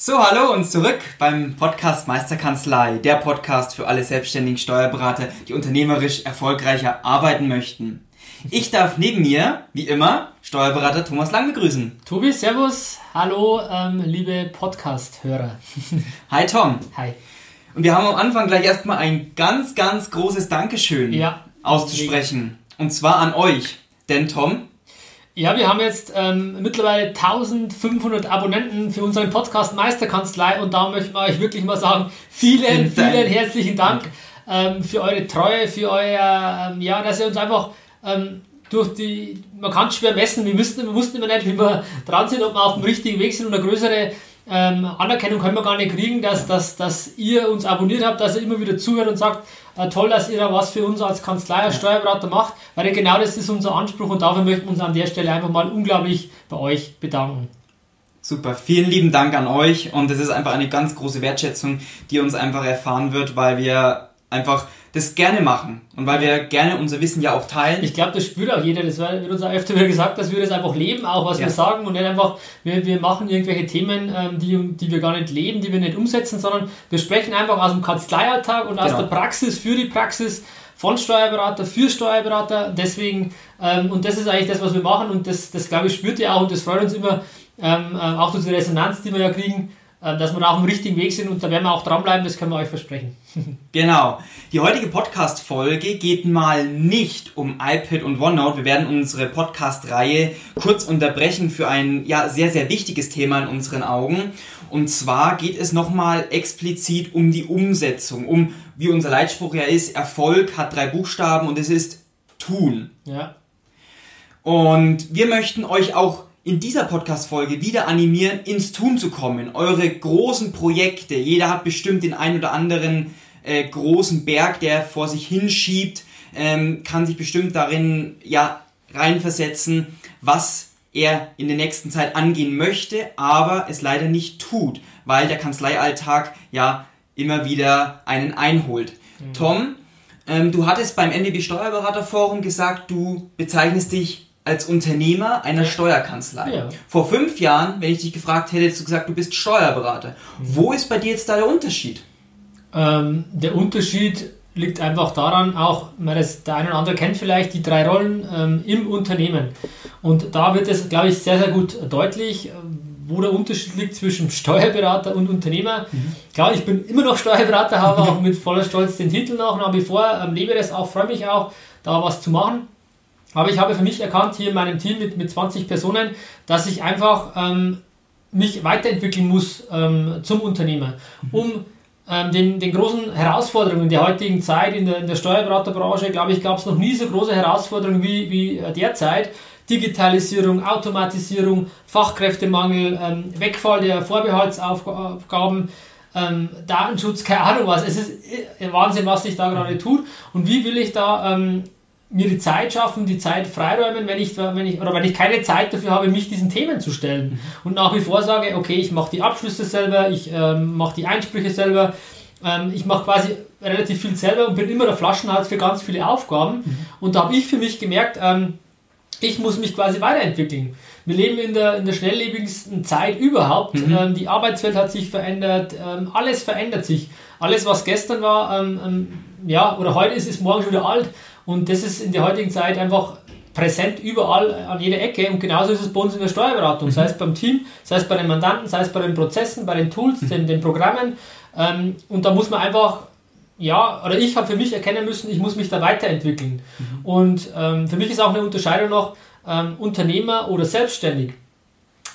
So, hallo und zurück beim Podcast Meisterkanzlei, der Podcast für alle selbstständigen Steuerberater, die unternehmerisch erfolgreicher arbeiten möchten. Ich darf neben mir, wie immer, Steuerberater Thomas Lang begrüßen. Tobi, Servus, hallo, ähm, liebe Podcast-Hörer. Hi Tom. Hi. Und wir haben am Anfang gleich erstmal ein ganz, ganz großes Dankeschön Ja. auszusprechen. Und zwar an euch. Denn Tom, Ja, wir haben jetzt ähm, mittlerweile 1500 Abonnenten für unseren Podcast Meisterkanzlei und da möchten wir euch wirklich mal sagen, vielen, Vielen herzlichen Dank ähm, für eure Treue, für euer, ähm, ja, dass ihr uns einfach ähm, durch die, man kann es schwer messen, wir, müssten, wir wussten immer nicht, wie wir dran sind, ob wir auf dem richtigen Weg sind und eine größere ähm, Anerkennung können wir gar nicht kriegen, dass, dass, dass ihr uns abonniert habt, dass ihr immer wieder zuhört und sagt, toll, dass ihr da was für uns als Kanzlei, als Steuerberater macht, weil genau das ist unser Anspruch und dafür möchten wir uns an der Stelle einfach mal unglaublich bei euch bedanken. super, vielen lieben Dank an euch. Und es ist einfach eine ganz große Wertschätzung, die uns einfach erfahren wird, weil wir einfach das gerne machen. Und weil wir gerne unser Wissen ja auch teilen. Ich glaube, das spürt auch jeder. Das wird uns auch öfter wieder gesagt, dass wir das einfach leben, auch was Ja. wir sagen und nicht einfach, wir, wir machen irgendwelche Themen, ähm, die, die wir gar nicht leben, die wir nicht umsetzen, sondern wir sprechen einfach aus dem Kanzleialltag und aus Genau. der Praxis für die Praxis von Steuerberater für Steuerberater. Deswegen, ähm, und das ist eigentlich das, was wir machen und das, das glaube ich, spürt ihr auch und das freut uns immer, ähm, ähm, auch durch die Resonanz, die wir ja kriegen, dass wir da auf dem richtigen Weg sind und da werden wir auch dranbleiben, das können wir euch versprechen. Genau. Die heutige Podcast-Folge geht mal nicht um iPad und OneNote. Wir werden unsere Podcast-Reihe kurz unterbrechen für ein ja, sehr, sehr wichtiges Thema in unseren Augen. Und zwar geht es nochmal explizit um die Umsetzung, um, wie unser Leitspruch ja ist, Erfolg hat drei Buchstaben und es ist tun. Ja. Und wir möchten euch auch in dieser Podcast-Folge wieder animieren, ins Tun zu kommen. Eure großen Projekte. Jeder hat bestimmt den ein oder anderen äh, großen Berg, der vor sich hinschiebt, ähm, kann sich bestimmt darin ja reinversetzen, was er in der nächsten Zeit angehen möchte, aber es leider nicht tut, weil der Kanzleialltag ja immer wieder einen einholt. Tom, ähm, du hattest beim NDB Steuerberaterforum gesagt, du bezeichnest dich als Unternehmer einer Steuerkanzlei. Ja. Vor fünf Jahren, wenn ich dich gefragt hätte, hättest du gesagt, du bist Steuerberater. Wo ist bei dir jetzt da der Unterschied? Ähm, der Unterschied liegt einfach daran, auch, das der eine oder andere kennt vielleicht, die drei Rollen ähm, im Unternehmen. Und da wird es, glaube ich, sehr, sehr gut deutlich, äh, wo der Unterschied liegt zwischen Steuerberater und Unternehmer. Klar, ich bin immer noch Steuerberater, habe auch mit voller Stolz den Titel noch nach wie vor, ähm, lebe das auch, freue mich auch, da was zu machen. Aber ich habe für mich erkannt, hier in meinem Team mit, mit 20 Personen, dass ich einfach ähm, mich weiterentwickeln muss ähm, zum Unternehmer, um ähm, den, den großen Herausforderungen der heutigen Zeit in der, in der Steuerberaterbranche, glaube ich, gab es noch nie so große Herausforderungen wie, wie äh, derzeit. Digitalisierung, Automatisierung, Fachkräftemangel, ähm, Wegfall der Vorbehaltsaufgaben, ähm, Datenschutz, keine Ahnung was. Es ist äh, Wahnsinn, was sich da gerade tut. Und wie will ich da ähm, mir die Zeit schaffen, die Zeit freiräumen, wenn ich, wenn ich, oder wenn ich keine Zeit dafür habe, mich diesen Themen zu stellen. Und nach wie vor sage, okay, ich mache die Abschlüsse selber, ich ähm, mache die Einsprüche selber, ähm, ich mache quasi relativ viel selber und bin immer der Flaschenhals für ganz viele Aufgaben. Und da habe ich für mich gemerkt, ähm, ich muss mich quasi weiterentwickeln. Wir leben in der, in der schnelllebigsten Zeit überhaupt. Ähm, die Arbeitswelt hat sich verändert, ähm, alles verändert sich. Alles, was gestern war, ähm, ja, oder heute ist, ist morgen schon wieder alt. Und das ist in der heutigen Zeit einfach präsent überall an jeder Ecke. Und genauso ist es bei uns in der Steuerberatung, sei es beim Team, sei es bei den Mandanten, sei es bei den Prozessen, bei den Tools, den, den Programmen. Ähm, und da muss man einfach ja, oder ich habe für mich erkennen müssen, ich muss mich da weiterentwickeln. Und ähm, für mich ist auch eine Unterscheidung noch ähm, Unternehmer oder selbstständig.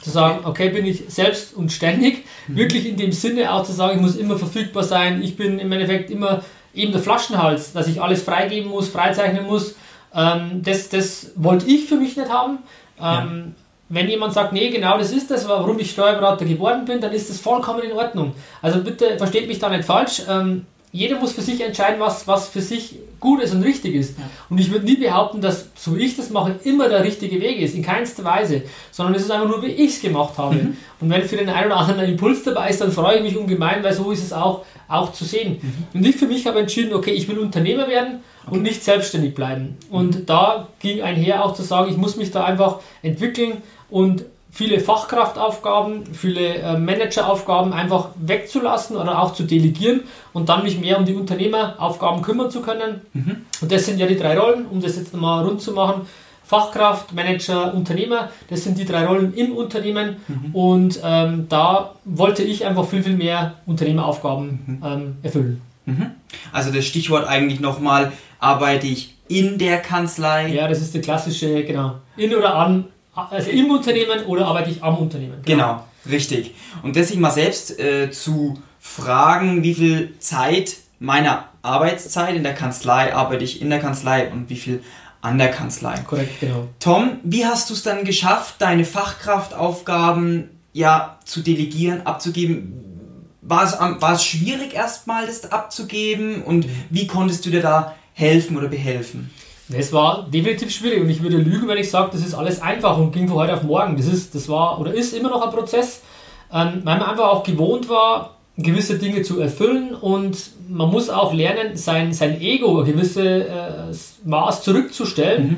Zu sagen, okay, bin ich selbst und ständig, wirklich in dem Sinne auch zu sagen, ich muss immer verfügbar sein, ich bin im Endeffekt immer eben der Flaschenhals, dass ich alles freigeben muss, freizeichnen muss. Ähm, das, das wollte ich für mich nicht haben. Ähm, wenn jemand sagt, nee, genau das ist das, warum ich Steuerberater geworden bin, dann ist das vollkommen in Ordnung. Also bitte versteht mich da nicht falsch. Ähm, jeder muss für sich entscheiden, was, was für sich gut ist und richtig ist. Ja. Und ich würde nie behaupten, dass, so wie ich das mache, immer der richtige Weg ist, in keinster Weise, sondern es ist einfach nur, wie ich es gemacht habe. Mhm. Und wenn für den einen oder anderen ein Impuls dabei ist, dann freue ich mich ungemein, weil so ist es auch, auch zu sehen. Mhm. Und ich für mich habe entschieden, okay, ich will Unternehmer werden okay. und nicht selbstständig bleiben. Und mhm. da ging einher auch zu sagen, ich muss mich da einfach entwickeln und viele Fachkraftaufgaben, viele äh, Manageraufgaben einfach wegzulassen oder auch zu delegieren und dann mich mehr um die Unternehmeraufgaben kümmern zu können. Mhm. Und das sind ja die drei Rollen, um das jetzt nochmal rund zu machen. Fachkraft, Manager, Unternehmer, das sind die drei Rollen im Unternehmen mhm. und ähm, da wollte ich einfach viel, viel mehr Unternehmeraufgaben mhm. ähm, erfüllen. Mhm. Also das Stichwort eigentlich nochmal, arbeite ich in der Kanzlei? Ja, das ist die klassische, genau, in oder an also im Unternehmen oder arbeite ich am Unternehmen? Genau, genau richtig. Und das sich mal selbst äh, zu fragen, wie viel Zeit meiner Arbeitszeit in der Kanzlei arbeite ich in der Kanzlei und wie viel an der Kanzlei. Korrekt, genau. Tom, wie hast du es dann geschafft, deine Fachkraftaufgaben ja zu delegieren, abzugeben? War es, war es schwierig erstmal, das abzugeben und mhm. wie konntest du dir da helfen oder behelfen? Es war definitiv schwierig und ich würde lügen, wenn ich sage, das ist alles einfach und ging von heute auf morgen. Das ist, das war oder ist immer noch ein Prozess, ähm, weil man einfach auch gewohnt war, gewisse Dinge zu erfüllen und man muss auch lernen, sein, sein Ego ein gewisses äh, Maß zurückzustellen. Mhm.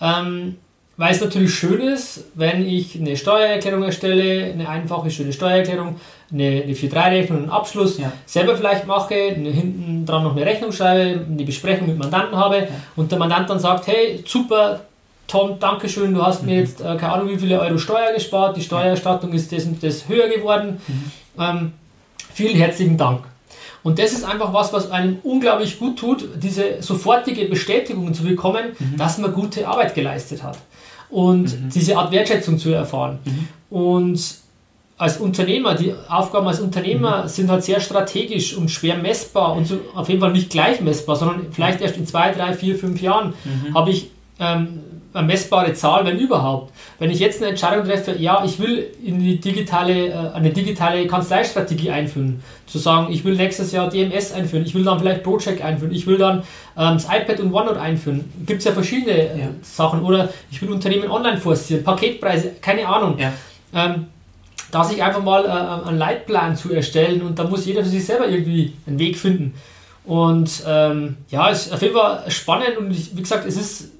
Ähm, weil es natürlich schön ist, wenn ich eine Steuererklärung erstelle, eine einfache, schöne Steuererklärung, eine, eine 4-3-Rechnung, einen Abschluss ja. selber vielleicht mache, hinten dran noch eine Rechnung schreibe, eine Besprechung mit Mandanten habe ja. und der Mandant dann sagt, hey, super, Tom, danke schön, du hast mhm. mir jetzt äh, keine Ahnung wie viele Euro Steuer gespart, die Steuererstattung ist das und das höher geworden. Mhm. Ähm, vielen herzlichen Dank. Und das ist einfach was, was einem unglaublich gut tut, diese sofortige Bestätigung zu bekommen, mhm. dass man gute Arbeit geleistet hat. Und mhm. diese Art Wertschätzung zu erfahren. Mhm. Und als Unternehmer, die Aufgaben als Unternehmer mhm. sind halt sehr strategisch und schwer messbar und so auf jeden Fall nicht gleich messbar, sondern vielleicht erst in zwei, drei, vier, fünf Jahren mhm. habe ich ähm, eine messbare Zahl, wenn überhaupt. Wenn ich jetzt eine Entscheidung treffe, ja, ich will in die digitale, äh, eine digitale Kanzleistrategie einführen, zu sagen, ich will nächstes Jahr DMS einführen, ich will dann vielleicht Project einführen, ich will dann ähm, das iPad und OneNote einführen, gibt es ja verschiedene äh, ja. Sachen. Oder ich will Unternehmen online forcieren, Paketpreise, keine Ahnung. Ja. Ähm, da sich einfach mal äh, einen Leitplan zu erstellen und da muss jeder für sich selber irgendwie einen Weg finden. Und ähm, ja, es ist auf jeden Fall spannend und ich, wie gesagt, es ist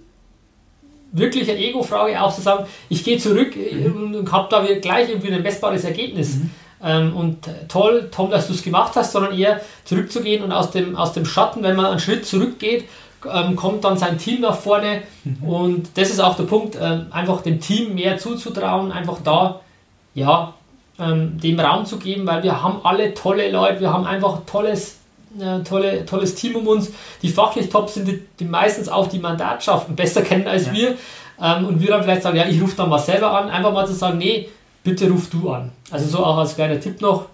wirklich eine Ego-Frage auch zu sagen, ich gehe zurück mhm. und habe da gleich irgendwie ein messbares Ergebnis. Mhm. Ähm, und toll, Tom, dass du es gemacht hast, sondern eher zurückzugehen und aus dem, aus dem Schatten, wenn man einen Schritt zurückgeht, ähm, kommt dann sein Team nach vorne. Mhm. Und das ist auch der Punkt, ähm, einfach dem Team mehr zuzutrauen, einfach da, ja, ähm, dem Raum zu geben, weil wir haben alle tolle Leute, wir haben einfach tolles, äh, tolle, tolles Team um uns, die fachlich top sind, die, die meistens auch die Mandatschaften besser kennen als ja. wir. Ähm, und wir dann vielleicht sagen, ja, ich rufe dann mal selber an, einfach mal zu sagen, nee, bitte ruf du an. Also so auch als kleiner Tipp noch.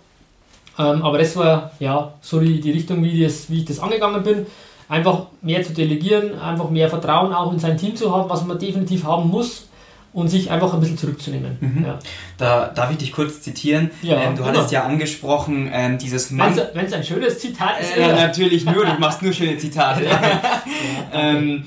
Ähm, aber das war ja so die, die Richtung, wie, das, wie ich das angegangen bin. Einfach mehr zu delegieren, einfach mehr Vertrauen auch in sein Team zu haben, was man definitiv haben muss, und sich einfach ein bisschen zurückzunehmen. Mhm. Ja. Da darf ich dich kurz zitieren. Ja, ähm, du hattest ja angesprochen, ähm, dieses Wenn es ein schönes Zitat ist. Äh, natürlich nur, du machst nur schöne Zitate. ja. ähm,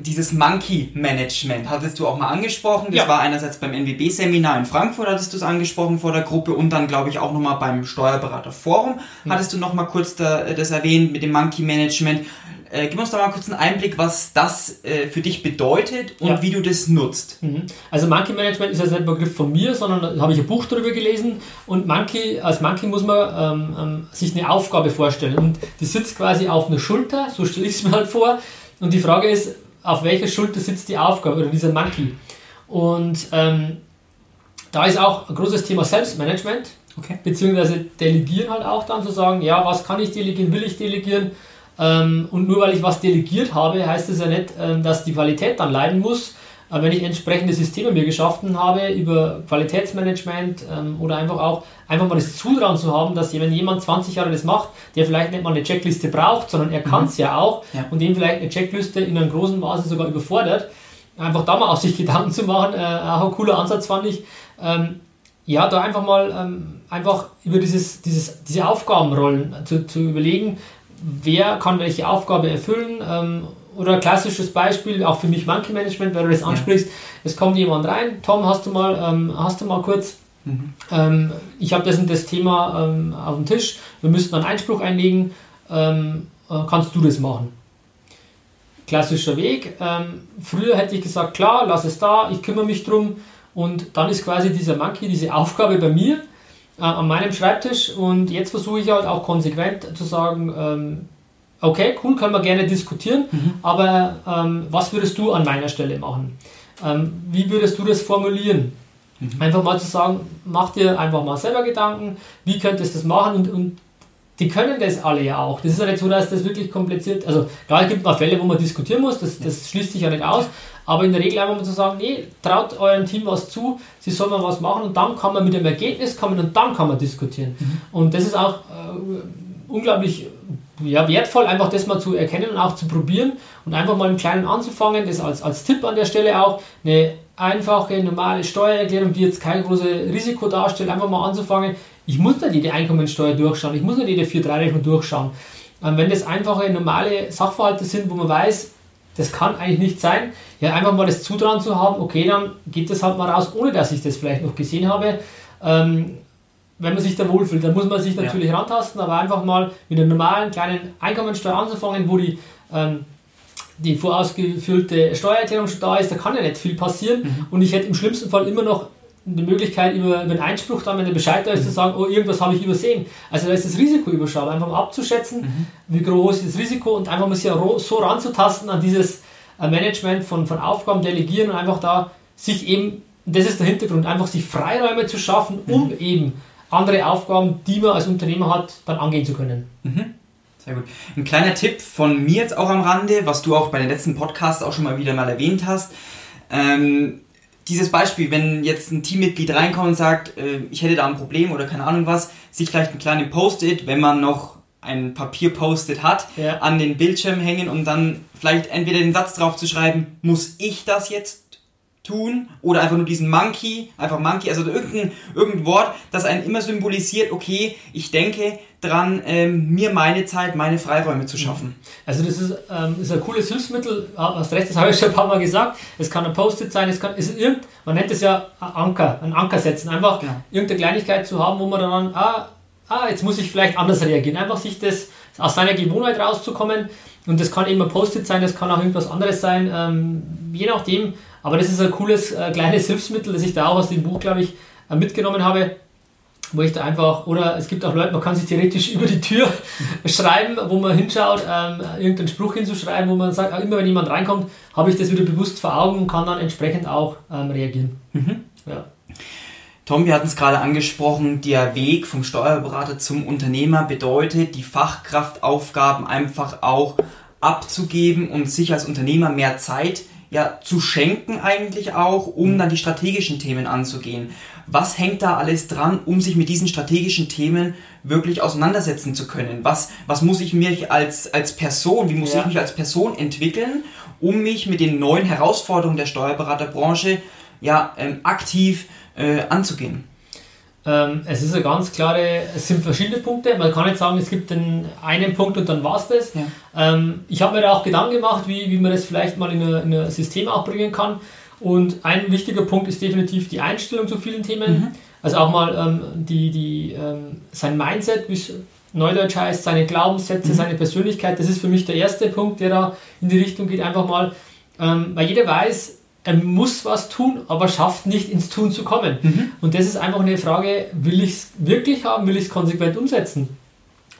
dieses Monkey Management hattest du auch mal angesprochen. Das ja. war einerseits beim NWB-Seminar in Frankfurt, hattest du es angesprochen vor der Gruppe und dann, glaube ich, auch nochmal beim Steuerberaterforum mhm. hattest du nochmal kurz da, das erwähnt mit dem Monkey Management. Äh, gib uns da mal kurz einen Einblick, was das äh, für dich bedeutet und ja. wie du das nutzt. Mhm. Also Monkey Management ist ja nicht ein Begriff von mir, sondern da habe ich ein Buch darüber gelesen und Monkey, als Monkey muss man ähm, ähm, sich eine Aufgabe vorstellen und die sitzt quasi auf einer Schulter, so stelle ich es mir halt vor und die Frage ist, auf welcher Schulter sitzt die Aufgabe oder dieser Monkey? Und ähm, da ist auch ein großes Thema Selbstmanagement, okay. beziehungsweise Delegieren halt auch dann zu sagen, ja, was kann ich delegieren, will ich delegieren, und nur weil ich was delegiert habe, heißt das ja nicht, ähm, dass die Qualität dann leiden muss. Aber wenn ich entsprechende Systeme mir geschaffen habe über Qualitätsmanagement ähm, oder einfach auch einfach mal das Zutrauen zu haben, dass wenn jemand 20 Jahre das macht, der vielleicht nicht mal eine Checkliste braucht, sondern er kann es mhm. ja auch ja. und dem vielleicht eine Checkliste in einem großen Maße sogar überfordert, einfach da mal auf sich Gedanken zu machen, äh, auch ein cooler Ansatz fand ich. Ähm, ja, da einfach mal ähm, einfach über dieses, dieses, diese Aufgabenrollen zu, zu überlegen, wer kann welche Aufgabe erfüllen. Ähm, oder ein klassisches Beispiel, auch für mich Monkey Management, weil du das ansprichst, ja. es kommt jemand rein, Tom, hast du mal, ähm, hast du mal kurz, mhm. ähm, ich habe das und das Thema ähm, auf dem Tisch, wir müssten einen Einspruch einlegen, ähm, äh, kannst du das machen? Klassischer Weg. Ähm, früher hätte ich gesagt, klar, lass es da, ich kümmere mich drum und dann ist quasi dieser Monkey, diese Aufgabe bei mir äh, an meinem Schreibtisch und jetzt versuche ich halt auch konsequent zu sagen, ähm, okay, cool, können wir gerne diskutieren, mhm. aber ähm, was würdest du an meiner Stelle machen? Ähm, wie würdest du das formulieren? Mhm. Einfach mal zu sagen, mach dir einfach mal selber Gedanken, wie könntest du das machen und, und die können das alle ja auch. Das ist ja nicht so, dass das wirklich kompliziert Also klar, es gibt mal Fälle, wo man diskutieren muss, das, das schließt sich ja nicht aus, aber in der Regel einfach mal zu sagen, nee, traut eurem Team was zu, sie sollen mal was machen und dann kann man mit dem Ergebnis kommen und dann kann man diskutieren. Mhm. Und das ist auch äh, unglaublich ja, wertvoll, einfach das mal zu erkennen und auch zu probieren und einfach mal im Kleinen anzufangen. Das als, als Tipp an der Stelle auch. Eine einfache, normale Steuererklärung, die jetzt kein großes Risiko darstellt, einfach mal anzufangen. Ich muss nicht jede Einkommensteuer durchschauen, ich muss nicht jede 4-3-Rechnung durchschauen. Ähm, wenn das einfache, normale Sachverhalte sind, wo man weiß, das kann eigentlich nicht sein, ja, einfach mal das Zutrauen zu haben, okay, dann geht das halt mal raus, ohne dass ich das vielleicht noch gesehen habe. Ähm, wenn man sich da wohlfühlt, dann muss man sich natürlich ja. rantasten, aber einfach mal mit einer normalen kleinen Einkommensteuer anzufangen, wo die, ähm, die vorausgefüllte Steuererklärung schon da ist, da kann ja nicht viel passieren mhm. und ich hätte im schlimmsten Fall immer noch die Möglichkeit, über, über einen Einspruch dann, wenn der Bescheid da ist, mhm. zu sagen, oh, irgendwas habe ich übersehen. Also da ist das Risiko überschaubar, einfach mal abzuschätzen, mhm. wie groß ist das Risiko und einfach mal sich so ranzutasten an dieses äh, Management von, von Aufgaben, delegieren und einfach da sich eben, das ist der Hintergrund, einfach sich Freiräume zu schaffen, um mhm. eben andere Aufgaben, die man als Unternehmer hat, dann angehen zu können. Mhm. Sehr gut. Ein kleiner Tipp von mir jetzt auch am Rande, was du auch bei den letzten Podcasts auch schon mal wieder mal erwähnt hast. Ähm, dieses Beispiel, wenn jetzt ein Teammitglied reinkommt und sagt, äh, ich hätte da ein Problem oder keine Ahnung was, sich vielleicht einen kleinen Post-it, wenn man noch ein Papier-Post-it hat, ja. an den Bildschirm hängen und dann vielleicht entweder den Satz drauf zu schreiben, muss ich das jetzt tun oder einfach nur diesen Monkey, einfach Monkey, also irgendein, irgendein Wort, das einen immer symbolisiert, okay, ich denke dran, ähm, mir meine Zeit, meine Freiräume zu schaffen. Also das ist, ähm, ist ein cooles Hilfsmittel, hast recht, das habe ich schon ein paar Mal gesagt, es kann ein Post-it sein, es kann, es ist irgend, man nennt es ja Anker, ein Anker setzen, einfach genau. irgendeine Kleinigkeit zu haben, wo man dann, ah, ah, jetzt muss ich vielleicht anders reagieren, einfach sich das aus seiner Gewohnheit rauszukommen. Und das kann eben ein Post-it sein, das kann auch irgendwas anderes sein, ähm, je nachdem, aber das ist ein cooles äh, kleines Hilfsmittel, das ich da auch aus dem Buch, glaube ich, äh, mitgenommen habe, wo ich da einfach, oder es gibt auch Leute, man kann sich theoretisch über die Tür schreiben, wo man hinschaut, ähm, irgendeinen Spruch hinzuschreiben, wo man sagt, immer wenn jemand reinkommt, habe ich das wieder bewusst vor Augen und kann dann entsprechend auch ähm, reagieren. Mhm. Ja. Tom, wir hatten es gerade angesprochen, der Weg vom Steuerberater zum Unternehmer bedeutet, die Fachkraftaufgaben einfach auch abzugeben und sich als Unternehmer mehr Zeit ja zu schenken eigentlich auch, um mhm. dann die strategischen Themen anzugehen. Was hängt da alles dran, um sich mit diesen strategischen Themen wirklich auseinandersetzen zu können? Was, was muss ich mich als, als Person, wie muss ja. ich mich als Person entwickeln, um mich mit den neuen Herausforderungen der Steuerberaterbranche ja ähm, aktiv äh, anzugehen? Ähm, es ist eine ganz klare, es sind verschiedene Punkte. Man kann nicht sagen, es gibt den einen Punkt und dann war es das. Ja. Ähm, ich habe mir da auch Gedanken gemacht, wie, wie man das vielleicht mal in ein System auch bringen kann. Und ein wichtiger Punkt ist definitiv die Einstellung zu vielen Themen. Mhm. Also auch mal ähm, die, die, ähm, sein Mindset, wie es Neudeutsch heißt, seine Glaubenssätze, mhm. seine Persönlichkeit. Das ist für mich der erste Punkt, der da in die Richtung geht. Einfach mal, ähm, weil jeder weiß, er muss was tun, aber schafft nicht ins Tun zu kommen. Mhm. Und das ist einfach eine Frage, will ich es wirklich haben, will ich es konsequent umsetzen?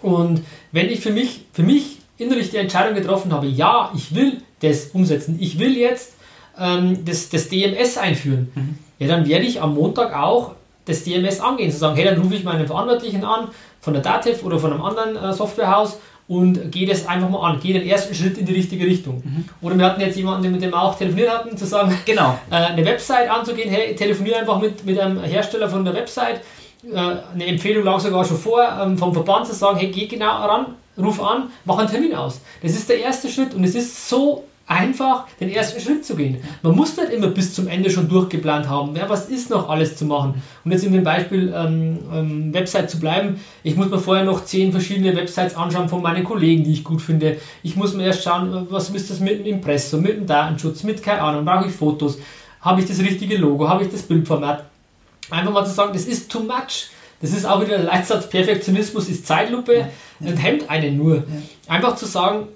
Und wenn ich für mich, für mich innerlich die Entscheidung getroffen habe, ja, ich will das umsetzen, ich will jetzt ähm, das, das DMS einführen, mhm. ja, dann werde ich am Montag auch das DMS angehen, zu sagen, hey, dann rufe ich meinen Verantwortlichen an, von der DATEV oder von einem anderen äh, Softwarehaus und gehe das einfach mal an, gehe den ersten Schritt in die richtige Richtung. Mhm. Oder wir hatten jetzt jemanden, mit dem wir auch telefoniert hatten, zu sagen, genau. äh, eine Website anzugehen, hey, telefoniere einfach mit, mit einem Hersteller von der Website, äh, eine Empfehlung lag sogar schon vor, ähm, vom Verband zu sagen, hey, geh genau ran, ruf an, mach einen Termin aus. Das ist der erste Schritt und es ist so einfach den ersten Schritt zu gehen. Man muss nicht immer bis zum Ende schon durchgeplant haben. Ja, was ist noch alles zu machen? Und jetzt in dem Beispiel ähm, ähm, Website zu bleiben, ich muss mir vorher noch zehn verschiedene Websites anschauen von meinen Kollegen, die ich gut finde. Ich muss mir erst schauen, was ist das mit dem Impressum, mit dem Datenschutz, mit keine Ahnung, brauche ich Fotos, habe ich das richtige Logo, habe ich das Bildformat. Einfach mal zu sagen, das ist too much. Das ist auch wieder der Leitsatz, Perfektionismus ist Zeitlupe ja. und hemmt einen nur. Ja. Einfach zu sagen,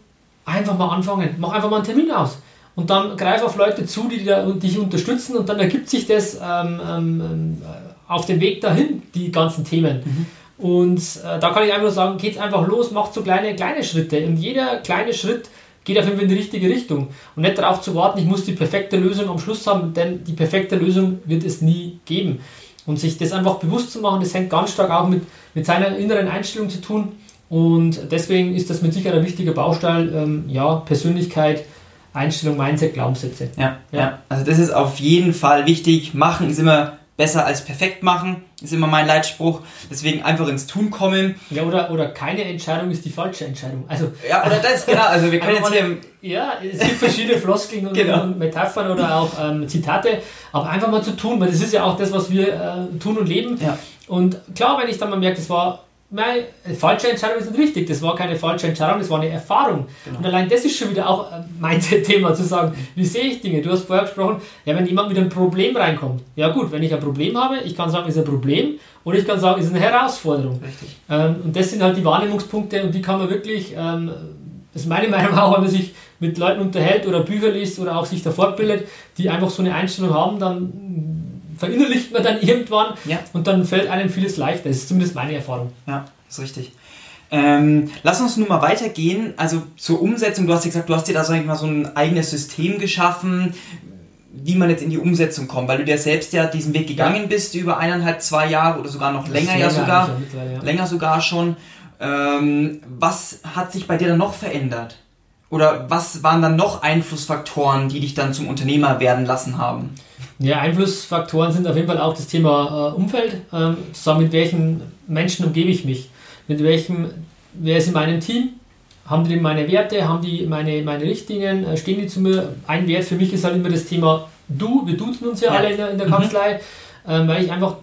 Einfach mal anfangen. Mach einfach mal einen Termin aus. Und dann greif auf Leute zu, die dich unterstützen und dann ergibt sich das ähm, ähm, auf dem Weg dahin, die ganzen Themen. Mhm. Und äh, da kann ich einfach nur sagen, geht's einfach los, macht so kleine, kleine Schritte. Und jeder kleine Schritt geht auf jeden Fall in die richtige Richtung. Und nicht darauf zu warten, ich muss die perfekte Lösung am Schluss haben, denn die perfekte Lösung wird es nie geben. Und sich das einfach bewusst zu machen, das hängt ganz stark auch mit, mit seiner inneren Einstellung zu tun. Und deswegen ist das mit Sicherheit ein wichtiger Baustein, ähm, ja, Persönlichkeit, Einstellung, Mindset, Glaubenssätze. Ja, ja, ja, also das ist auf jeden Fall wichtig. Machen ist immer besser als perfekt machen, ist immer mein Leitspruch. Deswegen einfach ins Tun kommen. Ja, oder, oder keine Entscheidung ist die falsche Entscheidung. Also, ja, oder das, genau. Also wir können jetzt hier... Ja, es gibt verschiedene Floskeln und, genau. und, Metaphern oder auch ähm, Zitate, aber einfach mal zu tun, weil das ist ja auch das, was wir äh, tun und leben. Ja. Und klar, wenn ich dann mal merke, das war Nein, falsche Entscheidung ist nicht richtig. Das war keine falsche Entscheidung, das war eine Erfahrung. Genau. Und allein das ist schon wieder auch mein Thema, zu sagen, wie sehe ich Dinge? Du hast vorher gesprochen, ja, wenn jemand mit einem Problem reinkommt. Ja gut, wenn ich ein Problem habe, ich kann sagen, ist ein Problem oder ich kann sagen, ist eine Herausforderung. Richtig. Ähm, und das sind halt die Wahrnehmungspunkte und die kann man wirklich, ähm, das ist meine Meinung auch, wenn man sich mit Leuten unterhält oder Bücher liest oder auch sich da fortbildet, die einfach so eine Einstellung haben, dann verinnerlicht man dann irgendwann ja. und dann fällt einem vieles leichter. Das ist zumindest meine Erfahrung. Ja, ist richtig. Ähm, lass uns nun mal weitergehen. Also zur Umsetzung, du hast ja gesagt, du hast dir da sag ich mal, so ein eigenes System geschaffen, wie man jetzt in die Umsetzung kommt, weil du dir selbst ja diesen Weg gegangen bist über eineinhalb, zwei Jahre oder sogar noch länger ja sogar, ja. länger sogar schon. Ähm, was hat sich bei dir dann noch verändert? Oder was waren dann noch Einflussfaktoren, die dich dann zum Unternehmer werden lassen haben? Ja, Einflussfaktoren sind auf jeden Fall auch das Thema äh, Umfeld. Ähm, zusammen mit welchen Menschen umgebe ich mich? Mit welchem, wer ist in meinem Team? Haben die meine Werte? Haben die meine, meine Richtlinien? Äh, stehen die zu mir? Ein Wert für mich ist halt immer das Thema Du. Wir duzen uns ja, ja. alle in der, in der mhm. Kanzlei, ähm, weil ich einfach,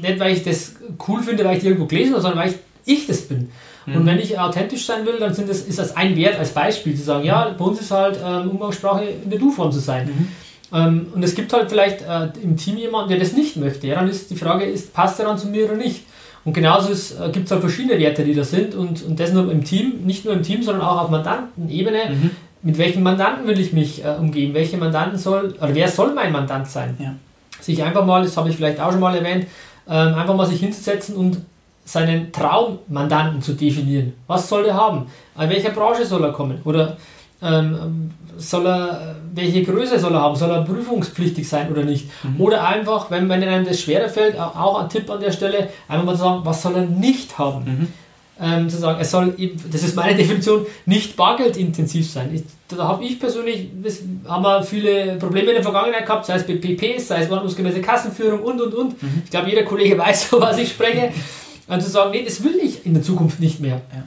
nicht weil ich das cool finde, weil ich die irgendwo gelesen habe, sondern weil ich, ich das bin. Mhm. Und wenn ich authentisch sein will, dann sind das, ist das ein Wert als Beispiel, zu sagen, ja, bei uns ist halt ähm, Umgangssprache in der Du-Form zu sein. Mhm. Ähm, und es gibt halt vielleicht äh, im Team jemanden, der das nicht möchte. Ja, dann ist die Frage, ist, passt er dann zu mir oder nicht? Und genauso äh, gibt es halt verschiedene Werte, die da sind und, und das nur im Team, nicht nur im Team, sondern auch auf Mandantenebene. Mhm. Mit welchen Mandanten will ich mich äh, umgeben? Welche Mandanten soll, oder wer soll mein Mandant sein? Ja. Sich einfach mal, das habe ich vielleicht auch schon mal erwähnt, ähm, einfach mal sich hinzusetzen und seinen Traummandanten zu definieren. Was soll er haben? In welcher Branche soll er kommen? Oder ähm, soll er, welche Größe soll er haben? Soll er prüfungspflichtig sein oder nicht? Mhm. Oder einfach, wenn, wenn einem das schwerer fällt, auch ein Tipp an der Stelle, einfach mal zu sagen, was soll er nicht haben? Mhm. Ähm, zu sagen, er soll, eben, das ist meine Definition, nicht bargeldintensiv sein. Ich, da habe ich persönlich, das haben wir viele Probleme in der Vergangenheit gehabt, sei es bei PPs, sei es ordnungsgemäße Kassenführung und und und. Mhm. Ich glaube, jeder Kollege weiß, was ich spreche. Und zu sagen, nee, das will ich in der Zukunft nicht mehr. Ja.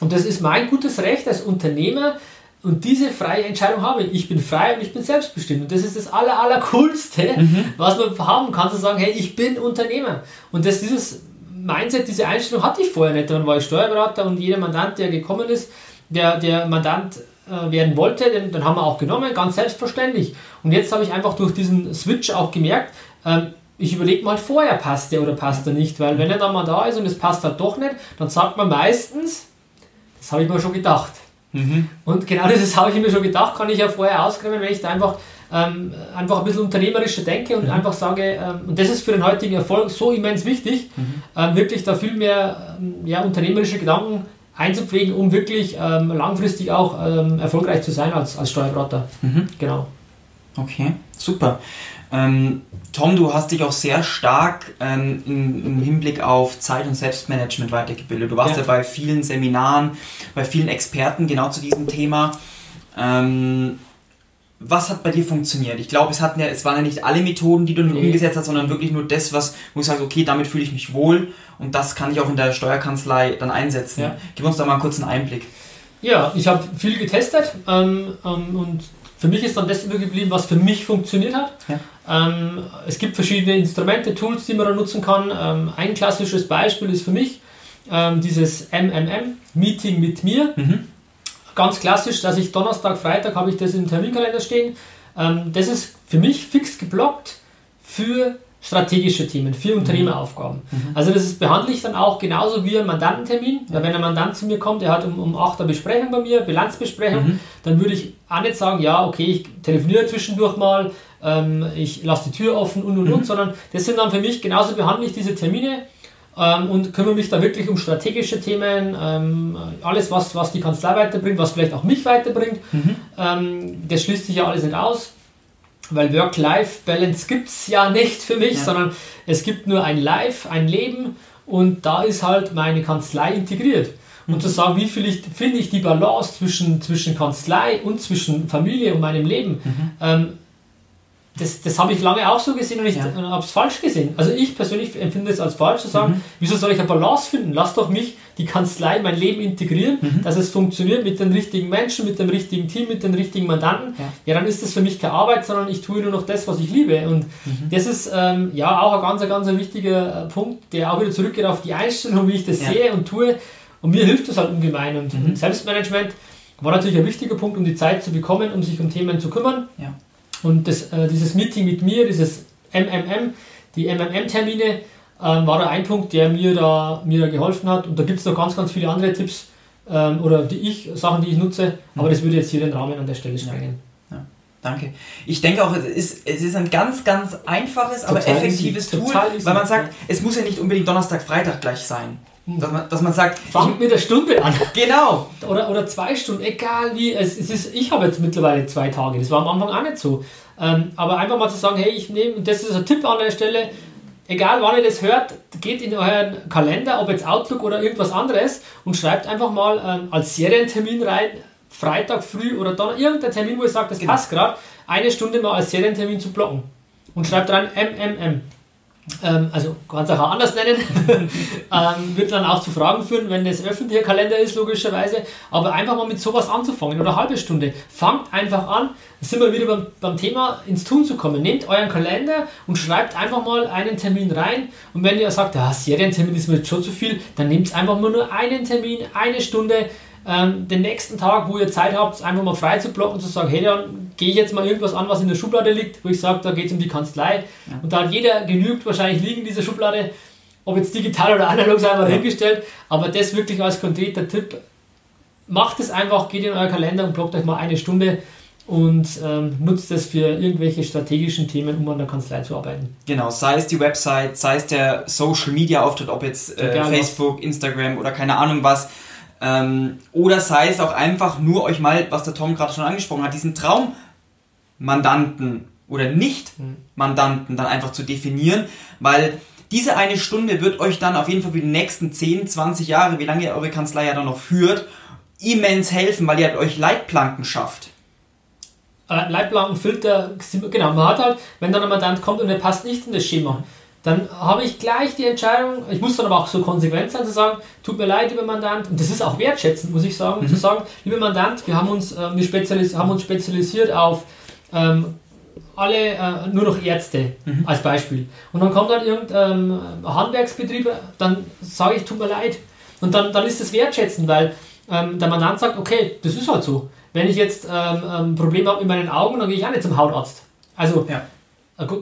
Und das ist mein gutes Recht als Unternehmer, und diese freie Entscheidung habe ich. Ich bin frei und ich bin selbstbestimmt. Und das ist das aller, aller coolste, mhm. was man haben kann, zu sagen, hey, ich bin Unternehmer. Und das, dieses Mindset, diese Einstellung hatte ich vorher nicht. Dann war ich Steuerberater und jeder Mandant, der gekommen ist, der, der Mandant äh, werden wollte, den, den haben wir auch genommen, ganz selbstverständlich. Und jetzt habe ich einfach durch diesen Switch auch gemerkt, ähm, ich überlege mal vorher, passt der oder passt der nicht, weil wenn er dann mal da ist und es passt halt doch nicht, dann sagt man meistens, das habe ich mir schon gedacht. Mhm. Und genau das habe ich mir schon gedacht, kann ich ja vorher ausgräben, wenn ich da einfach, ähm, einfach ein bisschen unternehmerischer denke und mhm. einfach sage, ähm, und das ist für den heutigen Erfolg so immens wichtig, mhm. ähm, wirklich da viel mehr ähm, ja, unternehmerische Gedanken einzupflegen, um wirklich ähm, langfristig auch ähm, erfolgreich zu sein als, als Steuerberater. Mhm. Genau. Okay, super. Ähm, Tom, du hast dich auch sehr stark ähm, im, im, Hinblick auf Zeit- und Selbstmanagement weitergebildet. Du warst ja. ja. bei vielen Seminaren, bei vielen Experten genau zu diesem Thema. Ähm, was hat bei dir funktioniert? Ich glaube, es hatten ja, es waren ja nicht alle Methoden, die du nee. umgesetzt hast, sondern wirklich nur das, was, wo du sagst, okay, damit fühle ich mich wohl und das kann ich auch in der Steuerkanzlei dann einsetzen. Ja. Gib uns da mal einen kurzen Einblick. Ja, ich habe viel getestet ähm, ähm, und für mich ist dann das übergeblieben, was für mich funktioniert hat. Ja. Ähm, es gibt verschiedene Instrumente, Tools, die man da nutzen kann. Ähm, ein klassisches Beispiel ist für mich ähm, dieses MMM, Meeting mit mir. Mhm. Ganz klassisch, dass ich Donnerstag, Freitag habe ich das im Terminkalender stehen. Ähm, das ist für mich fix geblockt für strategische Themen, für Unternehmeraufgaben. Mhm. Also das ist, behandle ich dann auch genauso wie ein Mandantentermin. Ja. Wenn ein Mandant zu mir kommt, der hat um, um 8 Uhr Besprechung bei mir, Bilanzbesprechung, mhm. dann würde ich auch nicht sagen, ja, okay, ich telefoniere zwischendurch mal, ähm, ich lasse die Tür offen und und mhm. und, sondern das sind dann für mich, genauso behandle ich diese Termine ähm, und kümmere mich da wirklich um strategische Themen, ähm, alles, was, was die Kanzlei weiterbringt, was vielleicht auch mich weiterbringt. Mhm. Ähm, das schließt sich ja alles nicht aus weil Work-Life-Balance gibt es ja nicht für mich, ja. sondern es gibt nur ein Life, ein Leben und da ist halt meine Kanzlei integriert. Und mhm. zu sagen, wie finde ich die Balance zwischen, zwischen Kanzlei und zwischen Familie und meinem Leben, mhm. ähm, das, das habe ich lange auch so gesehen und ich ja. habe es falsch gesehen. Also ich persönlich empfinde es als falsch zu sagen, mhm. wieso soll ich eine Balance finden? Lass doch mich die Kanzlei, mein Leben integrieren, mhm. dass es funktioniert mit den richtigen Menschen, mit dem richtigen Team, mit den richtigen Mandanten. Ja, ja dann ist das für mich keine Arbeit, sondern ich tue nur noch das, was ich liebe. Und mhm. das ist ähm, ja auch ein ganz, ganz wichtiger äh, Punkt, der auch wieder zurückgeht auf die Einstellung, wie ich das ja. sehe und tue. Und mir hilft das halt ungemein. Und mhm. Selbstmanagement war natürlich ein wichtiger Punkt, um die Zeit zu bekommen, um sich um Themen zu kümmern. Ja. Und das, äh, dieses Meeting mit mir, dieses MMM, die MMM-Termine, äh, war da ein Punkt, der mir da, mir da geholfen hat. Und da gibt es noch ganz, ganz viele andere Tipps ähm, oder die ich, Sachen, die ich nutze, aber das würde jetzt hier den Rahmen an der Stelle sprengen. Ja. ja. Danke. Ich denke auch, es ist, es ist ein ganz, ganz einfaches, total aber effektives easy, Tool, weil man sagt, es muss ja nicht unbedingt Donnerstag, Freitag gleich sein. Dass man, dass man sagt, fangt mit der Stunde an. Genau. Oder, oder zwei Stunden, egal wie. Es, es ist, ich habe jetzt mittlerweile zwei Tage, das war am Anfang auch nicht so. Ähm, aber einfach mal zu sagen, hey, ich nehme, das ist ein Tipp an der Stelle, egal wann ihr das hört, geht in euren Kalender, ob jetzt Outlook oder irgendwas anderes und schreibt einfach mal ähm, als Serientermin rein, Freitag früh oder dann irgendein Termin, wo ihr sagt, das genau. passt gerade, eine Stunde mal als Serientermin zu blocken. Und schreibt rein MMM ähm, also kann es auch anders nennen, ähm, wird dann auch zu Fragen führen, wenn das öffentlicher Kalender ist, logischerweise. Aber einfach mal mit sowas anzufangen oder eine halbe Stunde. Fangt einfach an, sind wir wieder beim, beim Thema, ins Tun zu kommen. Nehmt euren Kalender und schreibt einfach mal einen Termin rein. Und wenn ihr sagt, ja, Serientermin ist mir jetzt schon zu viel, dann nehmt einfach mal nur einen Termin, eine Stunde ähm, den nächsten Tag, wo ihr Zeit habt, einfach mal frei zu blocken und zu sagen, hey, dann gehe ich jetzt mal irgendwas an, was in der Schublade liegt, wo ich sage, da geht es um die Kanzlei. Ja. Und da hat jeder genügt wahrscheinlich liegen in dieser Schublade, ob jetzt digital oder analog, sei mal ja. hingestellt. Aber das wirklich als konkreter Tipp, macht es einfach, geht in euer Kalender und blockt euch mal eine Stunde und ähm, nutzt es für irgendwelche strategischen Themen, um an der Kanzlei zu arbeiten. Genau, sei es die Website, sei es der Social Media Auftritt, ob jetzt äh, Facebook, was. Instagram oder keine Ahnung was ähm, oder sei es auch einfach nur euch mal, was der Tom gerade schon angesprochen hat, diesen Traummandanten oder Nicht-Mandanten dann einfach zu definieren, weil diese eine Stunde wird euch dann auf jeden Fall für die nächsten 10, 20 Jahre, wie lange ihr eure Kanzlei ja dann noch führt, immens helfen, weil ihr euch Leitplanken schafft. Äh, Leitplankenfilter, genau, man hat halt, wenn dann ein Mandant kommt und er passt nicht in das Schema, dann habe ich gleich die Entscheidung, ich muss dann aber auch so konsequent sein, zu sagen, tut mir leid, lieber Mandant, und das ist auch wertschätzend, muss ich sagen, mhm. zu sagen, lieber Mandant, wir haben uns, äh, wir spezialis haben uns spezialisiert auf ähm, alle, äh, nur noch Ärzte mhm. als Beispiel. Und dann kommt dann irgendein ähm, Handwerksbetrieb, dann sage ich, tut mir leid. Und dann, dann ist das wertschätzend, weil ähm, der Mandant sagt, okay, das ist halt so. Wenn ich jetzt ähm, ein ähm, Problem habe mit meinen Augen, dann gehe ich auch nicht zum Hautarzt. Also ja.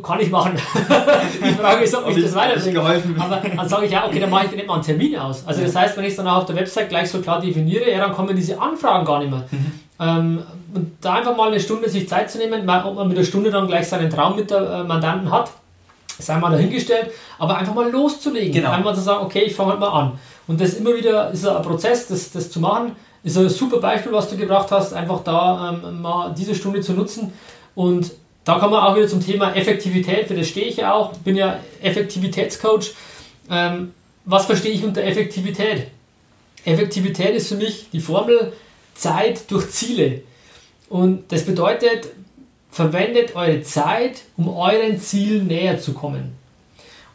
Kann ich machen. die Frage ist, ob mich das weiterbringt. Aber dann sage ich ja, okay, dann mache ich nicht mal einen Termin aus. Also das heißt, wenn ich es dann auf der Website gleich so klar definiere, ja, dann kommen diese Anfragen gar nicht mehr. Mhm. Ähm, und da einfach mal eine Stunde sich Zeit zu nehmen, ob man mit der Stunde dann gleich seinen Traum mit der äh, Mandanten hat, sei mal dahingestellt, aber einfach mal loszulegen. Genau. Einfach zu sagen, okay, ich fange halt mal an. Und das immer wieder ist ein Prozess, das, das zu machen. Ist ein super Beispiel, was du gebracht hast, einfach da ähm, mal diese Stunde zu nutzen und da kommen wir auch wieder zum Thema Effektivität, für das stehe ich ja auch, bin ja Effektivitätscoach. Ähm, was verstehe ich unter Effektivität? Effektivität ist für mich die Formel Zeit durch Ziele. Und das bedeutet, verwendet eure Zeit, um euren Ziel näher zu kommen.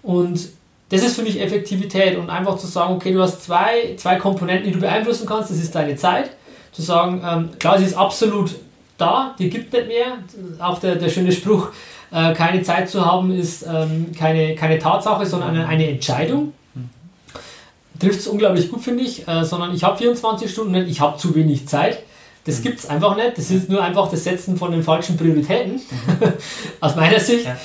Und das ist für mich Effektivität und einfach zu sagen, okay, du hast zwei, zwei Komponenten, die du beeinflussen kannst. Das ist deine Zeit zu sagen, ähm, klar, sie ist absolut da, die gibt nicht mehr. Auch der, der schöne Spruch, äh, keine Zeit zu haben, ist ähm, keine, keine Tatsache, sondern eine, eine Entscheidung. Trifft es unglaublich gut, finde ich, äh, sondern ich habe 24 Stunden, ich habe zu wenig Zeit. Das gibt es einfach nicht. Das ist nur einfach das Setzen von den falschen Prioritäten, mhm. aus meiner Sicht. Ja.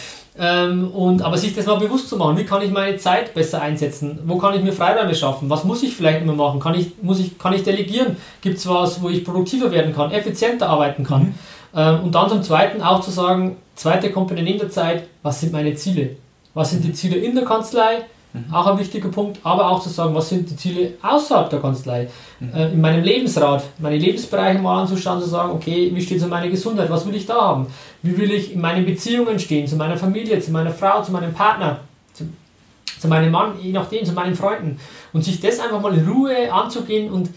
Ähm, und, aber sich das mal bewusst zu machen, wie kann ich meine Zeit besser einsetzen? Wo kann ich mir Freiräume schaffen? Was muss ich vielleicht immer machen? Kann ich, muss ich, kann ich delegieren? Gibt es was, wo ich produktiver werden kann, effizienter arbeiten kann? Mhm. Ähm, und dann zum Zweiten auch zu sagen, zweite Komponente in der Zeit, was sind meine Ziele? Was sind die Ziele in der Kanzlei? Mhm. Auch ein wichtiger Punkt, aber auch zu sagen, was sind die Ziele außerhalb der Kanzlei? Mhm. Äh, in meinem Lebensrat, meine Lebensbereiche mal anzuschauen, zu sagen, okay, wie steht es um meine Gesundheit? Was will ich da haben? Wie will ich in meinen Beziehungen stehen? Zu meiner Familie, zu meiner Frau, zu meinem Partner, zu, zu meinem Mann, je nachdem, zu meinen Freunden. Und sich das einfach mal in Ruhe anzugehen und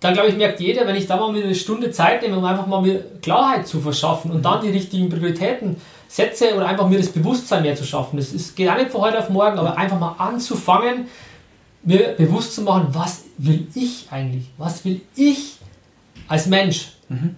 dann glaube ich, merkt jeder, wenn ich da mal eine Stunde Zeit nehme, um einfach mal mir Klarheit zu verschaffen und mhm. dann die richtigen Prioritäten setze oder einfach mir das Bewusstsein mehr zu schaffen. Das ist, geht auch nicht von heute auf morgen, aber einfach mal anzufangen, mir bewusst zu machen, was will ich eigentlich? Was will ich als Mensch? Mhm.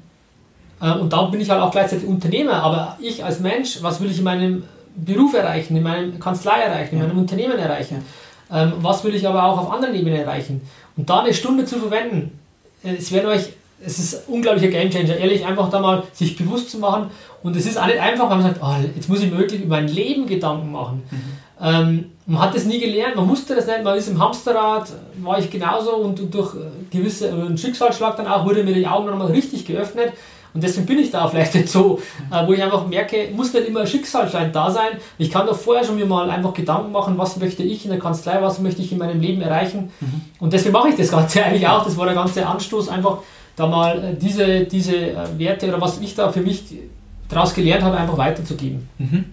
Äh, und dann bin ich halt auch gleichzeitig Unternehmer, aber ich als Mensch, was will ich in meinem Beruf erreichen, in meinem Kanzlei erreichen, in meinem Unternehmen erreichen? Ähm, was will ich aber auch auf anderen Ebenen erreichen? Und da eine Stunde zu verwenden, äh, es werden euch es ist ein unglaublicher Gamechanger, ehrlich, einfach da mal sich bewusst zu machen. Und es ist auch nicht einfach, wenn man sagt, oh, jetzt muss ich mir wirklich über mein Leben Gedanken machen. Mhm. Ähm, man hat das nie gelernt, man musste das nicht, man ist im Hamsterrad, war ich genauso und, und durch gewisse, einen Schicksalsschlag dann auch, wurde mir die Augen nochmal richtig geöffnet. Und deswegen bin ich da vielleicht nicht so, äh, wo ich einfach merke, muss nicht immer ein Schicksalsschein da sein. Ich kann doch vorher schon mir mal einfach Gedanken machen, was möchte ich in der Kanzlei, was möchte ich in meinem Leben erreichen. Mhm. Und deswegen mache ich das Ganze eigentlich auch. Das war der ganze Anstoß, einfach da mal äh, diese, diese äh, Werte oder was ich da für mich daraus gelernt habe, einfach weiterzugeben. Mhm.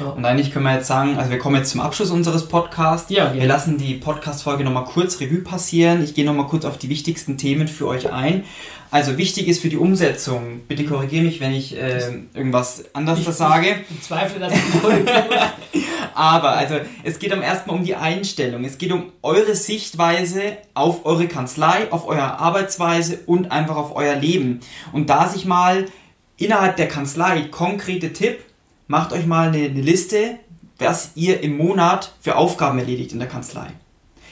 Ja. Und eigentlich können wir jetzt sagen, also wir kommen jetzt zum Abschluss unseres Podcasts. Ja, wir lassen die Podcast-Folge nochmal kurz Revue passieren. Ich gehe nochmal kurz auf die wichtigsten Themen für euch ein. Also wichtig ist für die Umsetzung, bitte korrigiere mich, wenn ich äh, irgendwas anderes ich, sage. Ich zweifle, dass ich. Aber also es geht am ersten Mal um die Einstellung. Es geht um eure Sichtweise auf eure Kanzlei, auf eure Arbeitsweise und einfach auf euer Leben. Und da sich mal innerhalb der Kanzlei konkrete Tipp, macht euch mal eine, eine Liste, was ihr im Monat für Aufgaben erledigt in der Kanzlei.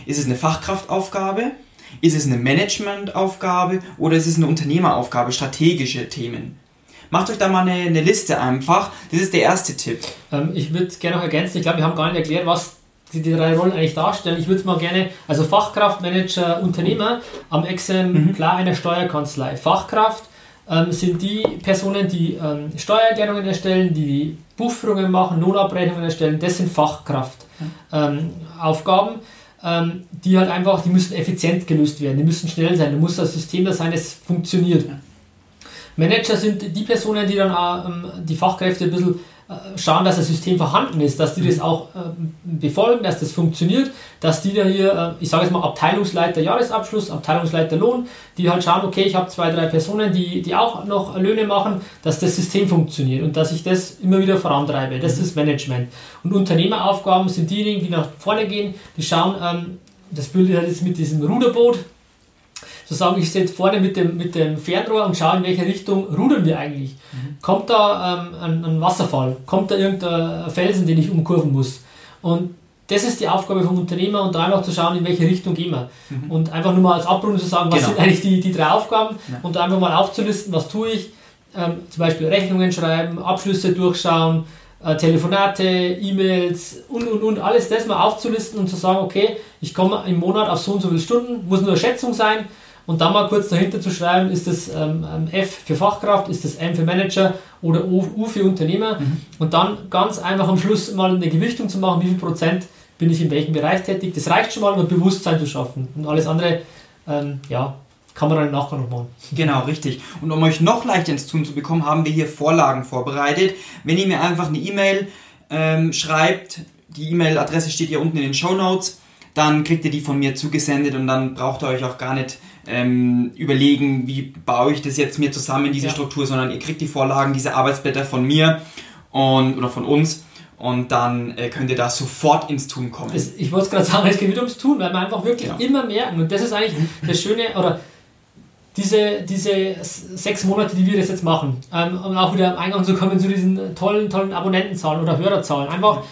Ist es eine Fachkraftaufgabe? Ist es eine Managementaufgabe oder ist es eine Unternehmeraufgabe, strategische Themen? Macht euch da mal eine, eine Liste einfach. Das ist der erste Tipp. Ähm, ich würde gerne noch ergänzen, ich glaube, wir haben gar nicht erklärt, was die, die drei Rollen eigentlich darstellen. Ich würde es mal gerne, also Fachkraft, Manager, Unternehmer am Exemplar mhm. einer Steuerkanzlei. Fachkraft ähm, sind die Personen, die ähm, Steuererklärungen erstellen, die Buchführungen machen, Lohnabrechnungen erstellen. Das sind Fachkraftaufgaben. Ähm, die halt einfach, die müssen effizient gelöst werden, die müssen schnell sein, da muss das System da sein, das funktioniert. Manager sind die Personen, die dann auch, ähm, die Fachkräfte ein bisschen schauen, dass das System vorhanden ist, dass die das auch äh, befolgen, dass das funktioniert, dass die da hier, äh, ich sage jetzt mal Abteilungsleiter Jahresabschluss, Abteilungsleiter Lohn, die halt schauen, okay, ich habe zwei, drei Personen, die, die auch noch Löhne machen, dass das System funktioniert und dass ich das immer wieder vorantreibe. Das ist Management. Und Unternehmeraufgaben sind diejenigen, die nach vorne gehen, die schauen, ähm, das Bild ist jetzt mit diesem Ruderboot, zu sagen, ich sitze vorne mit dem, mit dem Fernrohr und schaue, in welche Richtung rudern wir eigentlich. Mhm. Kommt da ähm, ein, ein, Wasserfall? Kommt da irgendein Felsen, den ich umkurven muss? Und das ist die Aufgabe vom Unternehmer und da einfach zu schauen, in welche Richtung gehen wir. Mhm. Und einfach nur mal als Abrundung zu sagen, was genau. sind eigentlich die, die drei Aufgaben ja. und einfach mal aufzulisten, was tue ich. Ähm, zum Beispiel Rechnungen schreiben, Abschlüsse durchschauen, äh, Telefonate, E-Mails und und und alles das mal aufzulisten und zu sagen, okay, ich komme im Monat auf so und so viele Stunden, muss nur eine Schätzung sein, und dann mal kurz dahinter zu schreiben, ist das ähm, ähm F für Fachkraft, ist das M für Manager oder U, U für Unternehmer. Mhm. Und dann ganz einfach am Schluss mal eine Gewichtung zu machen, wie viel Prozent bin ich in welchem Bereich tätig. Das reicht schon mal, um ein Bewusstsein zu schaffen. Und alles andere, ähm, ja, kann man dann nachher noch machen. Genau, richtig. Und um euch noch leichter ins Tun zu bekommen, haben wir hier Vorlagen vorbereitet. Wenn ihr mir einfach eine E-Mail ähm, schreibt, die E-Mail-Adresse steht hier unten in den Show Notes, dann kriegt ihr die von mir zugesendet und dann braucht ihr euch auch gar nicht ähm, überlegen, wie baue ich das jetzt mir zusammen, diese ja. Struktur, sondern ihr kriegt die Vorlagen, diese Arbeitsblätter von mir und, oder von uns und dann äh, könnt ihr da sofort ins Tun kommen. Es, ich wollte gerade sagen, es geht wieder ums Tun, weil wir einfach wirklich genau. immer merken und das ist eigentlich das Schöne, oder diese, diese sechs Monate, die wir das jetzt machen, ähm, um auch wieder am Eingang zu kommen zu diesen tollen, tollen Abonnentenzahlen oder Hörerzahlen, einfach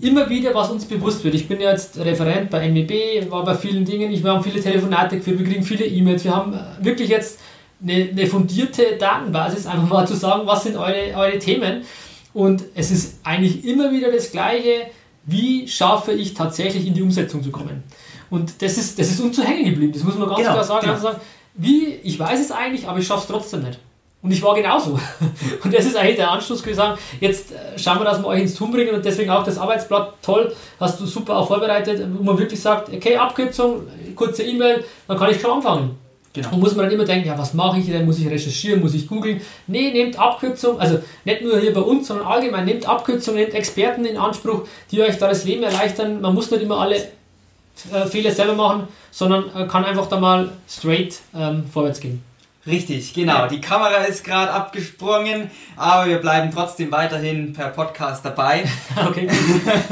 immer wieder, was uns bewusst wird. Ich bin jetzt Referent bei NWB, war bei vielen Dingen, wir haben viele Telefonate geführt, wir kriegen viele E-Mails, wir haben wirklich jetzt eine, eine, fundierte Datenbasis, einfach mal zu sagen, was sind eure, eure Themen. Und es ist eigentlich immer wieder das Gleiche, wie schaffe ich tatsächlich in die Umsetzung zu kommen. Und das ist, das ist uns zu hängen geblieben, das muss man ganz genau, klar sagen. Genau. Also sagen wie, ich weiß es eigentlich, aber ich schaffe es trotzdem nicht. Und ich war genauso. Und das ist eigentlich der Anschluss gewesen. Jetzt äh, schauen wir, dass wir euch ins Tun bringen und deswegen auch das Arbeitsblatt toll, hast du super auch vorbereitet, wo man wirklich sagt, okay, Abkürzung, kurze E-Mail, dann kann ich schon anfangen. Genau. Und muss man dann immer denken, ja, was mache ich denn? Muss ich recherchieren? Muss ich googeln? Nee, nehmt Abkürzung, also nicht nur hier bei uns, sondern allgemein, nehmt Abkürzung, nehmt Experten in Anspruch, die euch da das Leben erleichtern. Man muss nicht immer alle äh, Fehler selber machen, sondern äh, kann einfach da mal straight ähm, vorwärts gehen. Richtig, genau. Die Kamera ist gerade abgesprungen, aber wir bleiben trotzdem weiterhin per Podcast dabei. okay.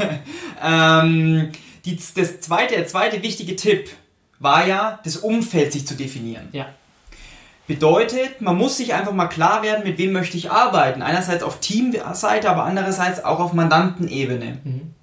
ähm, die, das zweite, der zweite wichtige Tipp war ja, das Umfeld sich zu definieren. Ja. Bedeutet, man muss sich einfach mal klar werden, mit wem möchte ich arbeiten. Einerseits auf Teamseite, aber andererseits auch auf Mandantenebene. Mhm.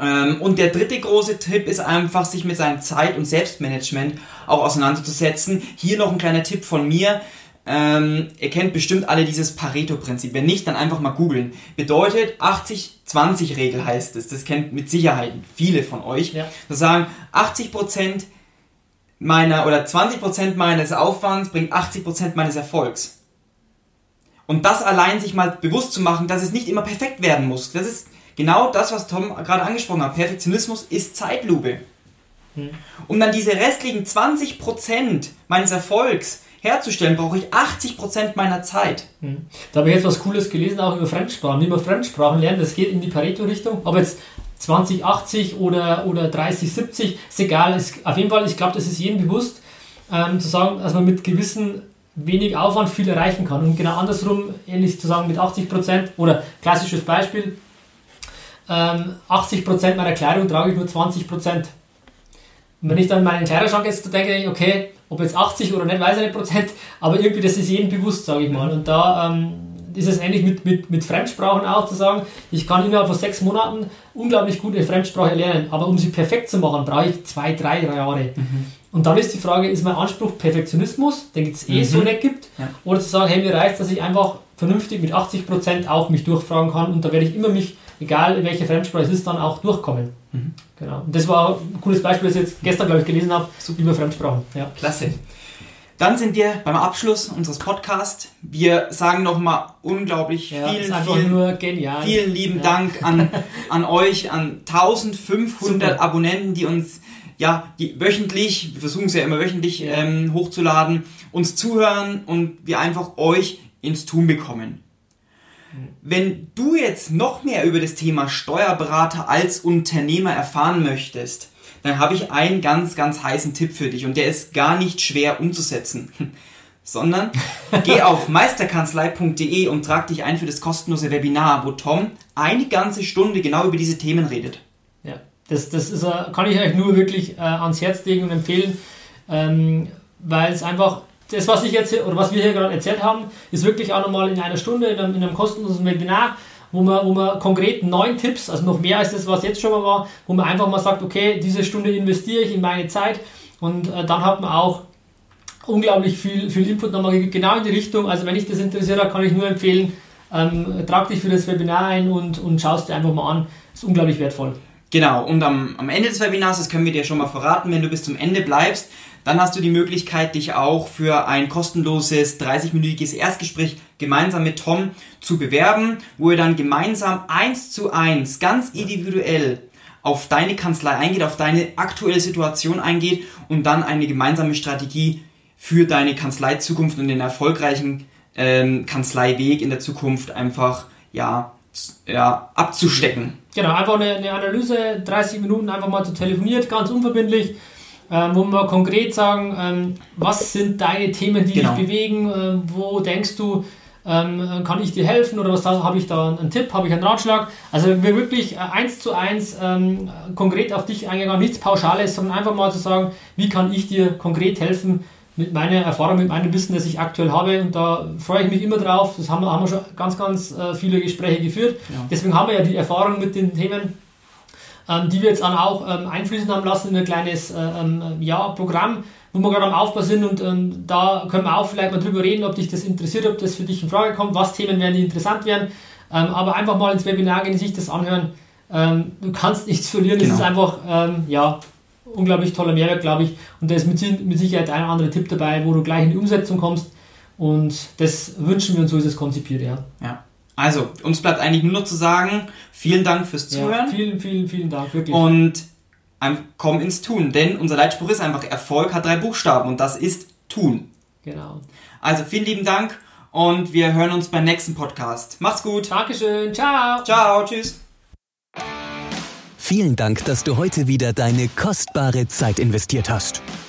Ähm, und der dritte große Tipp ist einfach, sich mit seinem Zeit- und Selbstmanagement auch auseinanderzusetzen. Hier noch ein kleiner Tipp von mir. Ähm, ihr kennt bestimmt alle dieses Pareto-Prinzip. Wenn nicht, dann einfach mal googeln. Bedeutet 80-20-Regel heißt es. Das kennt mit Sicherheit viele von euch. Ja. Das sagen 80% meiner oder 20% meines Aufwands bringt 80% meines Erfolgs. Und das allein sich mal bewusst zu machen, dass es nicht immer perfekt werden muss. Das ist genau das, was Tom gerade angesprochen hat. Perfektionismus ist Zeitlupe. Hm. Um dann diese restlichen 20% meines Erfolgs herzustellen, brauche ich 80% meiner Zeit. Hm. Da habe ich jetzt was Cooles gelesen, auch über Fremdsprachen. Wie man Fremdsprachen lernt, das geht in die Pareto-Richtung. Ob jetzt 2080 oder, oder 3070, ist egal. Es, auf jeden Fall, ich glaube, das ist jedem bewusst, ähm, zu sagen, dass man mit gewissen wenig Aufwand viel erreichen kann. Und genau andersrum, ähnlich zu sagen mit 80% oder klassisches Beispiel, ähm, 80% meiner Kleidung trage ich nur 20%. Und wenn ich dann meinen Kleiderschrank jetzt denke, ich, okay, ob jetzt 80 oder nicht, weiß ich nicht Prozent, aber irgendwie das ist jedem bewusst, sage ich mal. Und da ähm, ist es ähnlich mit, mit, mit Fremdsprachen auch zu sagen, ich kann innerhalb von sechs Monaten unglaublich gut eine Fremdsprache lernen, aber um sie perfekt zu machen, brauche ich zwei, drei, drei Jahre. Mhm. Und dann ist die Frage, ist mein Anspruch Perfektionismus, den es eh mhm. so nicht gibt, ja. oder zu sagen, hey, mir reicht, dass ich einfach vernünftig mit 80% auch mich durchfragen kann und da werde ich immer mich, egal in welcher Fremdsprache es ist, dann auch durchkommen. Mhm. Genau. Und das war ein cooles Beispiel, das ich jetzt gestern, glaube ich, gelesen habe, über Fremdsprachen. Ja. Klasse. Dann sind wir beim Abschluss unseres Podcasts. Wir sagen nochmal unglaublich ja, vielen, vielen, vielen lieben ja. Dank an, an euch, an 1500 Super. Abonnenten, die uns ja, die wöchentlich, wir versuchen es ja immer wöchentlich ja. Ähm, hochzuladen, uns zuhören und wir einfach euch ins Tun bekommen. Wenn du jetzt noch mehr über das Thema Steuerberater als Unternehmer erfahren möchtest, dann habe ich einen ganz, ganz heißen Tipp für dich und der ist gar nicht schwer umzusetzen. Sondern geh auf meisterkanzlei.de und trag dich ein für das kostenlose Webinar, wo Tom eine ganze Stunde genau über diese Themen redet. Ja, das, das ist, kann ich euch nur wirklich äh, ans Herz legen und empfehlen, ähm, weil es einfach das, was ich jetzt oder was wir hier gerade erzählt haben, ist wirklich auch nochmal in einer Stunde in einem, in einem kostenlosen Webinar, wo man, wo man konkret neun Tipps, also noch mehr als das, was jetzt schon mal war, wo man einfach mal sagt, okay, diese Stunde investiere ich in meine Zeit und äh, dann hat man auch unglaublich viel, viel Input nochmal genau in die Richtung. Also wenn dich das interessiert, kann ich nur empfehlen, ähm, trag dich für das Webinar ein und, und schaust dir einfach mal an. Ist unglaublich wertvoll. Genau, und am, am Ende des Webinars, das können wir dir schon mal verraten, wenn du bis zum Ende bleibst, dann hast du die Möglichkeit, dich auch für ein kostenloses 30-minütiges Erstgespräch gemeinsam mit Tom zu bewerben, wo ihr dann gemeinsam eins zu eins, ganz individuell auf deine Kanzlei eingeht, auf deine aktuelle Situation eingeht und dann eine gemeinsame Strategie für deine Kanzlei-Zukunft und den erfolgreichen ähm, Kanzleiweg in der Zukunft einfach ja, ja, abzustecken. Genau, einfach eine, eine Analyse, 30 Minuten einfach mal zu telefoniert, ganz unverbindlich ähm, wo wir konkret sagen, ähm, was sind deine Themen, die genau. dich bewegen, ähm, wo denkst du, ähm, kann ich dir helfen oder was habe ich da einen Tipp, habe ich einen Ratschlag. Also wir wirklich äh, eins zu eins ähm, konkret auf dich eingegangen, nichts Pauschales, sondern einfach mal zu sagen, wie kann ich dir konkret helfen mit meiner Erfahrung, mit meinem Wissen, das ich aktuell habe. Und da freue ich mich immer drauf. Das haben wir, haben wir schon ganz, ganz äh, viele Gespräche geführt. Ja. Deswegen haben wir ja die Erfahrung mit den Themen, ähm, die wir jetzt dann auch ähm, einfließen haben lassen in ein kleines äh, ähm, ja, Programm, wo wir gerade am Aufbau sind. Und ähm, da können wir auch vielleicht mal drüber reden, ob dich das interessiert, ob das für dich in Frage kommt, was Themen werden, die interessant werden. Ähm, aber einfach mal ins Webinar gehen, sich das anhören. Ähm, du kannst nichts verlieren. Genau. Das ist einfach, ja, unglaublich toller Mehrwert, glaube ich. Und da ist mit, mit Sicherheit ein oder andere Tipp dabei, wo du gleich in die Umsetzung kommst. Und das wünschen wir uns, so ist es konzipiert, ja. Ja. Also, uns bleibt eigentlich nur noch zu sagen, vielen Dank fürs Zuhören. Ja, vielen, vielen, vielen Dank, wirklich. Und komm ins Tun, denn unser Leitspruch ist einfach, Erfolg hat drei Buchstaben und das ist Tun. Genau. Also, vielen lieben Dank und wir hören uns beim nächsten Podcast. Macht's gut. Dankeschön. Ciao. Ciao. Tschüss. Vielen Dank, dass du heute wieder deine kostbare Zeit investiert hast.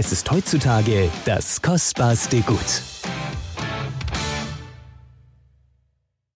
Es ist heutzutage das kostbarste Gut.